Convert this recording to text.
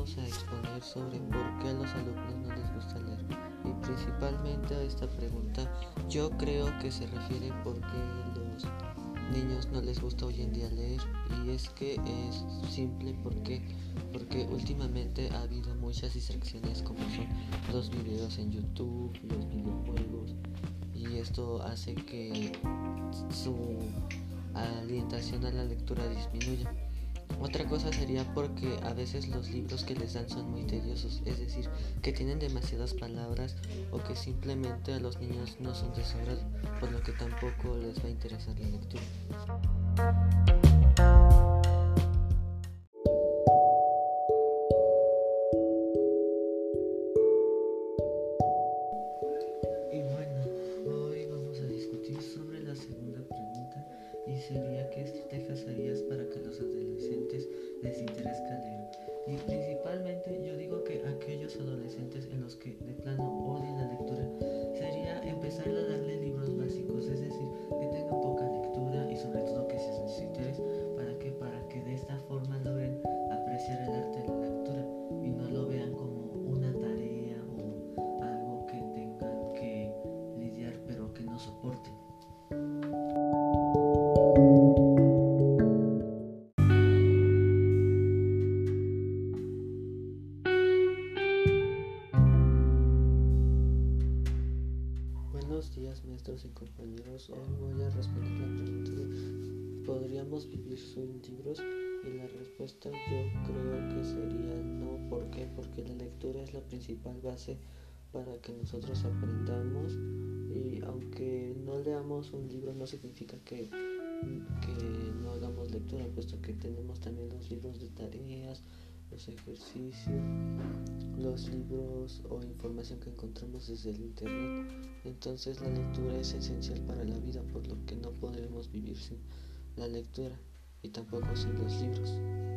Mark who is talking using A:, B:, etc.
A: a exponer sobre por qué a los alumnos no les gusta leer. Y principalmente a esta pregunta yo creo que se refiere por qué los niños no les gusta hoy en día leer. Y es que es simple porque porque últimamente ha habido muchas distracciones como son los videos en YouTube, los videojuegos. Y esto hace que su alientación a la lectura disminuya. Otra cosa sería porque a veces los libros que les dan son muy tediosos, es decir, que tienen demasiadas palabras o que simplemente a los niños no son de por lo que tampoco les va a interesar la lectura. Sería qué estrategias harías para que los adolescentes les interese leer. Días maestros y compañeros. Hoy voy a responder la pregunta ¿podríamos vivir sin libros? Y la respuesta yo creo que sería no. ¿Por qué? Porque la lectura es la principal base para que nosotros aprendamos y aunque no leamos un libro no significa que, que no hagamos lectura, puesto que tenemos también los libros de tareas, los ejercicios, los libros o información que encontramos desde el internet. Entonces la lectura es esencial para la vida, por lo que no podremos vivir sin la lectura y tampoco sin los libros.